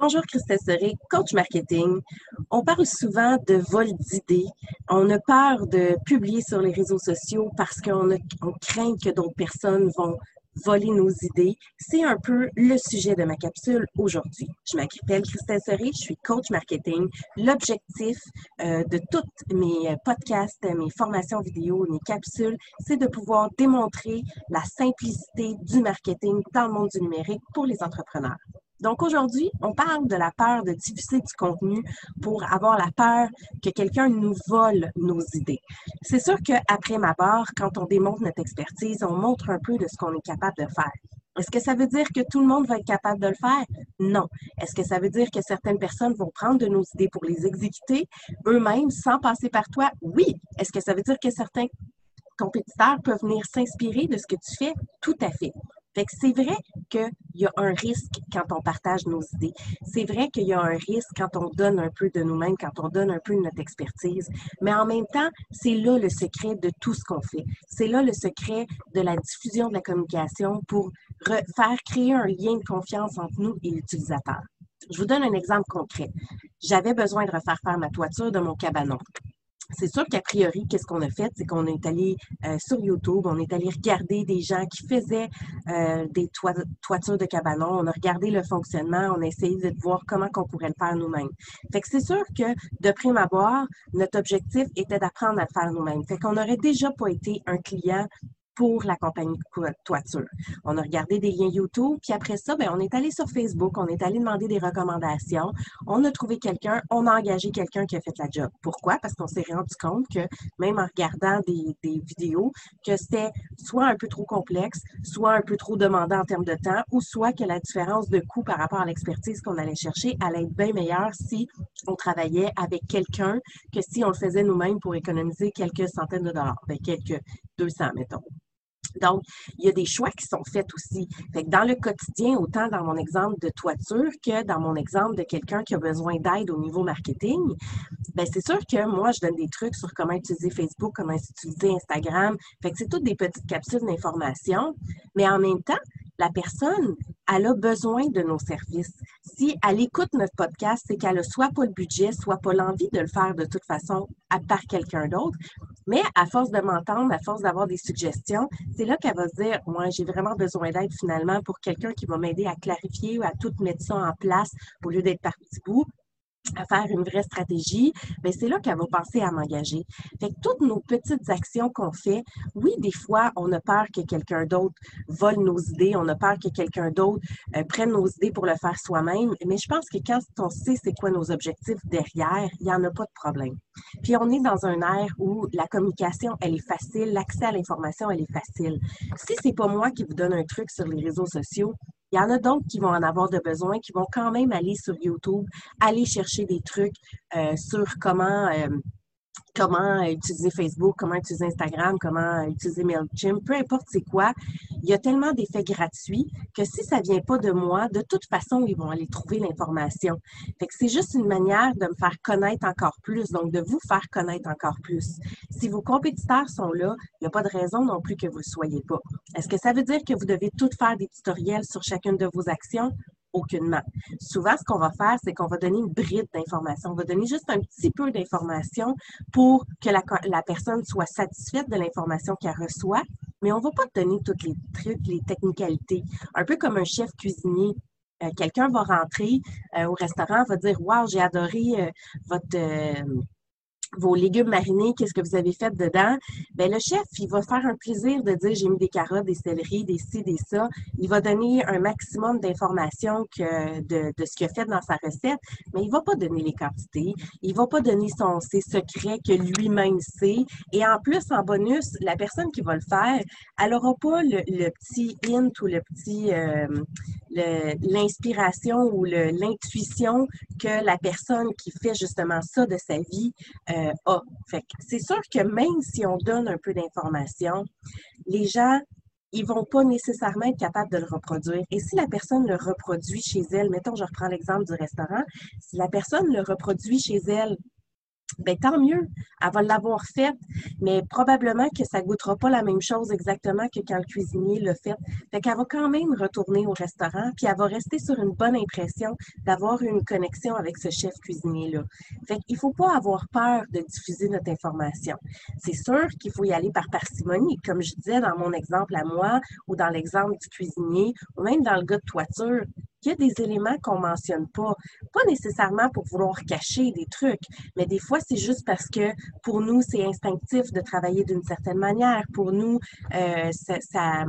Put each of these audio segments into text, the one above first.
Bonjour Christelle Serré, coach marketing. On parle souvent de vol d'idées. On a peur de publier sur les réseaux sociaux parce qu'on craint que d'autres personnes vont voler nos idées. C'est un peu le sujet de ma capsule aujourd'hui. Je m'appelle Christelle Serré, je suis coach marketing. L'objectif euh, de tous mes podcasts, mes formations vidéo, mes capsules, c'est de pouvoir démontrer la simplicité du marketing dans le monde du numérique pour les entrepreneurs. Donc aujourd'hui, on parle de la peur de diffuser du contenu pour avoir la peur que quelqu'un nous vole nos idées. C'est sûr qu'après ma barre, quand on démontre notre expertise, on montre un peu de ce qu'on est capable de faire. Est-ce que ça veut dire que tout le monde va être capable de le faire? Non. Est-ce que ça veut dire que certaines personnes vont prendre de nos idées pour les exécuter eux-mêmes sans passer par toi? Oui. Est-ce que ça veut dire que certains compétiteurs peuvent venir s'inspirer de ce que tu fais? Tout à fait. Fait que c'est vrai qu'il y a un risque quand on partage nos idées. C'est vrai qu'il y a un risque quand on donne un peu de nous-mêmes, quand on donne un peu de notre expertise. Mais en même temps, c'est là le secret de tout ce qu'on fait. C'est là le secret de la diffusion de la communication pour faire créer un lien de confiance entre nous et l'utilisateur. Je vous donne un exemple concret. J'avais besoin de refaire faire ma toiture de mon cabanon c'est sûr qu'a priori, qu'est-ce qu'on a fait? C'est qu'on est allé euh, sur YouTube, on est allé regarder des gens qui faisaient euh, des toitures de cabanon, on a regardé le fonctionnement, on a essayé de voir comment on pourrait le faire nous-mêmes. Fait que c'est sûr que, de prime abord, notre objectif était d'apprendre à le faire nous-mêmes. Fait qu'on n'aurait déjà pas été un client pour la compagnie toiture. On a regardé des liens YouTube, puis après ça, ben, on est allé sur Facebook, on est allé demander des recommandations, on a trouvé quelqu'un, on a engagé quelqu'un qui a fait la job. Pourquoi? Parce qu'on s'est rendu compte que même en regardant des, vidéos, que c'était soit un peu trop complexe, soit un peu trop demandant en termes de temps, ou soit que la différence de coût par rapport à l'expertise qu'on allait chercher allait être bien meilleure si on travaillait avec quelqu'un que si on le faisait nous-mêmes pour économiser quelques centaines de dollars, ben quelques 200, mettons. Donc, il y a des choix qui sont faits aussi. Dans le quotidien, autant dans mon exemple de toiture que dans mon exemple de quelqu'un qui a besoin d'aide au niveau marketing, ben c'est sûr que moi, je donne des trucs sur comment utiliser Facebook, comment utiliser Instagram. Fait que c'est toutes des petites capsules d'information. Mais en même temps, la personne, elle a besoin de nos services. Si elle écoute notre podcast, c'est qu'elle a soit pas le budget, soit pas l'envie de le faire de toute façon à part quelqu'un d'autre. Mais à force de m'entendre, à force d'avoir des suggestions, c'est là qu'elle va se dire, moi, j'ai vraiment besoin d'aide finalement pour quelqu'un qui va m'aider à clarifier ou à tout mettre ça en place au lieu d'être par petits à faire une vraie stratégie, bien, c'est là qu'elle va penser à m'engager. Fait que toutes nos petites actions qu'on fait, oui, des fois, on a peur que quelqu'un d'autre vole nos idées, on a peur que quelqu'un d'autre euh, prenne nos idées pour le faire soi-même, mais je pense que quand on sait c'est quoi nos objectifs derrière, il n'y en a pas de problème. Puis on est dans un air où la communication, elle est facile, l'accès à l'information, elle est facile. Si c'est pas moi qui vous donne un truc sur les réseaux sociaux, il y en a d'autres qui vont en avoir de besoin, qui vont quand même aller sur YouTube, aller chercher des trucs euh, sur comment euh, comment utiliser Facebook, comment utiliser Instagram, comment utiliser MailChimp, peu importe c'est quoi, il y a tellement d'effets gratuits que si ça vient pas de moi, de toute façon, ils vont aller trouver l'information. Fait que c'est juste une manière de me faire connaître encore plus, donc de vous faire connaître encore plus. Si vos compétiteurs sont là, il n'y a pas de raison non plus que vous ne soyez pas. Est-ce que ça veut dire que vous devez tout faire des tutoriels sur chacune de vos actions? Souvent, ce qu'on va faire, c'est qu'on va donner une bride d'information. On va donner juste un petit peu d'information pour que la, personne soit satisfaite de l'information qu'elle reçoit, mais on ne va pas donner toutes les trucs, les technicalités. Un peu comme un chef cuisinier. Euh, quelqu'un va rentrer euh, au restaurant, va dire Wow, j'ai adoré euh, votre vos légumes marinés, qu'est-ce que vous avez fait dedans, ben le chef, il va faire un plaisir de dire j'ai mis des carottes, des céleris, des ci, des ça. Il va donner un maximum d'informations que de, de, ce qu'il a fait dans sa recette, mais il va pas donner les quantités, il va pas donner son, ses secrets que lui-même sait. Et en plus, en bonus, la personne qui va le faire, elle aura pas le, le petit hint ou le petit euh, l'inspiration ou l'intuition que la personne qui fait justement ça de sa vie euh, a. C'est sûr que même si on donne un peu d'informations, les gens ils vont pas nécessairement être capables de le reproduire. Et si la personne le reproduit chez elle, mettons, je reprends l'exemple du restaurant, si la personne le reproduit chez elle ben tant mieux, elle va l'avoir faite, mais probablement que ça goûtera pas la même chose exactement que quand le cuisinier l'a fait. Fait qu'elle va quand même retourner au restaurant, puis elle va rester sur une bonne impression d'avoir une connexion avec ce chef cuisinier-là. Fait qu'il faut pas avoir peur de diffuser notre information. C'est sûr qu'il faut y aller par parcimonie, comme je disais dans mon exemple à moi, ou dans l'exemple du cuisinier, ou même dans le gars de toiture il y a des éléments qu'on mentionne pas. Pas nécessairement pour vouloir cacher des trucs, mais des fois, c'est juste parce que pour nous, c'est instinctif de travailler d'une certaine manière. Pour nous, euh, ça,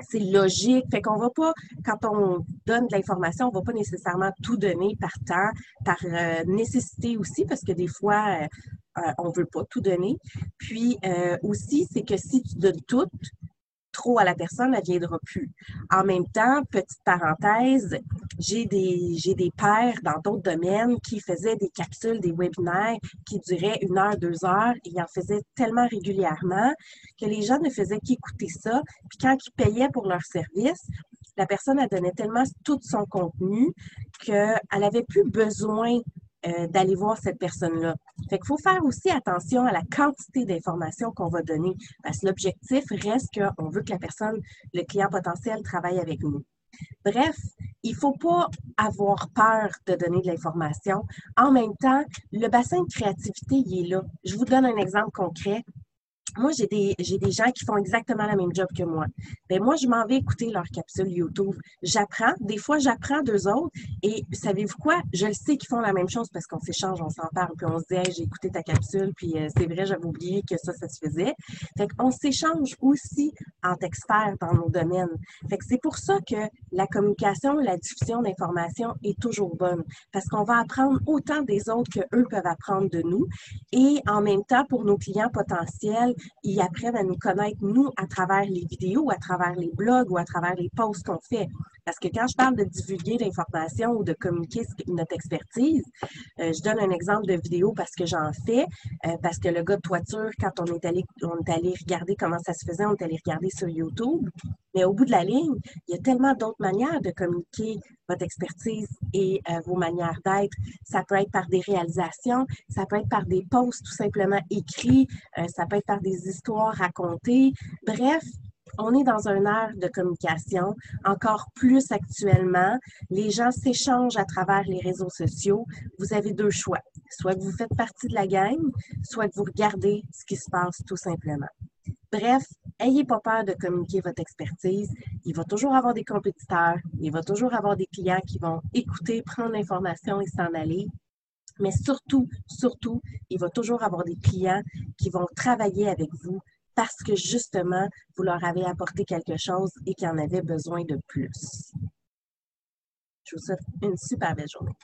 c'est logique. Fait qu'on va pas, quand on donne de l'information, on va pas nécessairement tout donner par temps, par euh, nécessité aussi, parce que des fois, euh, euh, on veut pas tout donner. Puis aussi, c'est que si tu donnes tout, à la personne, elle ne viendra plus. En même temps, petite parenthèse, j'ai des, j'ai des pères dans d'autres domaines qui faisaient des capsules, des webinaires qui duraient une heure, deux heures, et en faisaient tellement régulièrement que les gens ne faisaient qu'écouter ça. Puis quand ils payaient pour leur service, la personne, elle donnait tellement tout son contenu qu'elle n'avait plus besoin euh, d'aller voir cette personne-là. Fait qu'il faut faire aussi attention à la quantité d'informations qu'on va donner, parce que l'objectif reste qu'on veut que la personne, le client potentiel, travaille avec nous. Bref, il ne faut pas avoir peur de donner de l'information. En même temps, le bassin de créativité, il est là. Je vous donne un exemple concret moi, j'ai des, j'ai des gens qui font exactement la même job que moi. Ben moi, je m'en vais écouter leur capsule YouTube. J'apprends. Des fois, j'apprends d'eux autres. Et savez-vous quoi? Je le sais qu'ils font la même chose parce qu'on s'échange, on s'en parle, puis on se dit, j'ai écouté ta capsule, puis euh, c'est vrai, j'avais oublié que ça, ça se faisait. Fait qu'on s'échange aussi en experts dans nos domaines. Fait que c'est pour ça que la communication, la diffusion d'informations est toujours bonne. Parce qu'on va apprendre autant des autres que eux peuvent apprendre de nous. Et en même temps, pour nos clients potentiels, ils apprennent à nous connaître, nous, à travers les vidéos, à travers les blogs ou à travers les posts qu'on fait. Parce que quand je parle de divulguer l'information ou de communiquer notre expertise, euh, je donne un exemple de vidéo parce que j'en fais, euh, parce que le gars de toiture, quand on est allé, on est allé regarder comment ça se faisait, on est allé regarder sur YouTube. Mais au bout de la ligne, il y a tellement d'autres manières de communiquer votre expertise et euh, vos manières d'être. Ça peut être par des réalisations, ça peut être par des posts tout simplement écrits, ça peut être par des histoires racontées. Bref, on est dans un ère de communication, encore plus actuellement. Les gens s'échangent à travers les réseaux sociaux. Vous avez deux choix. Soit que vous faites partie de la gang, soit que vous regardez ce qui se passe tout simplement. Bref, ayez pas peur de communiquer votre expertise. Il va toujours avoir des compétiteurs, il va toujours avoir des clients qui vont écouter, prendre l'information et s'en aller. Mais surtout, surtout, il va toujours avoir des clients qui vont travailler avec vous parce que justement, vous leur avez apporté quelque chose et qu'ils en avaient besoin de plus. Je vous souhaite une super belle journée.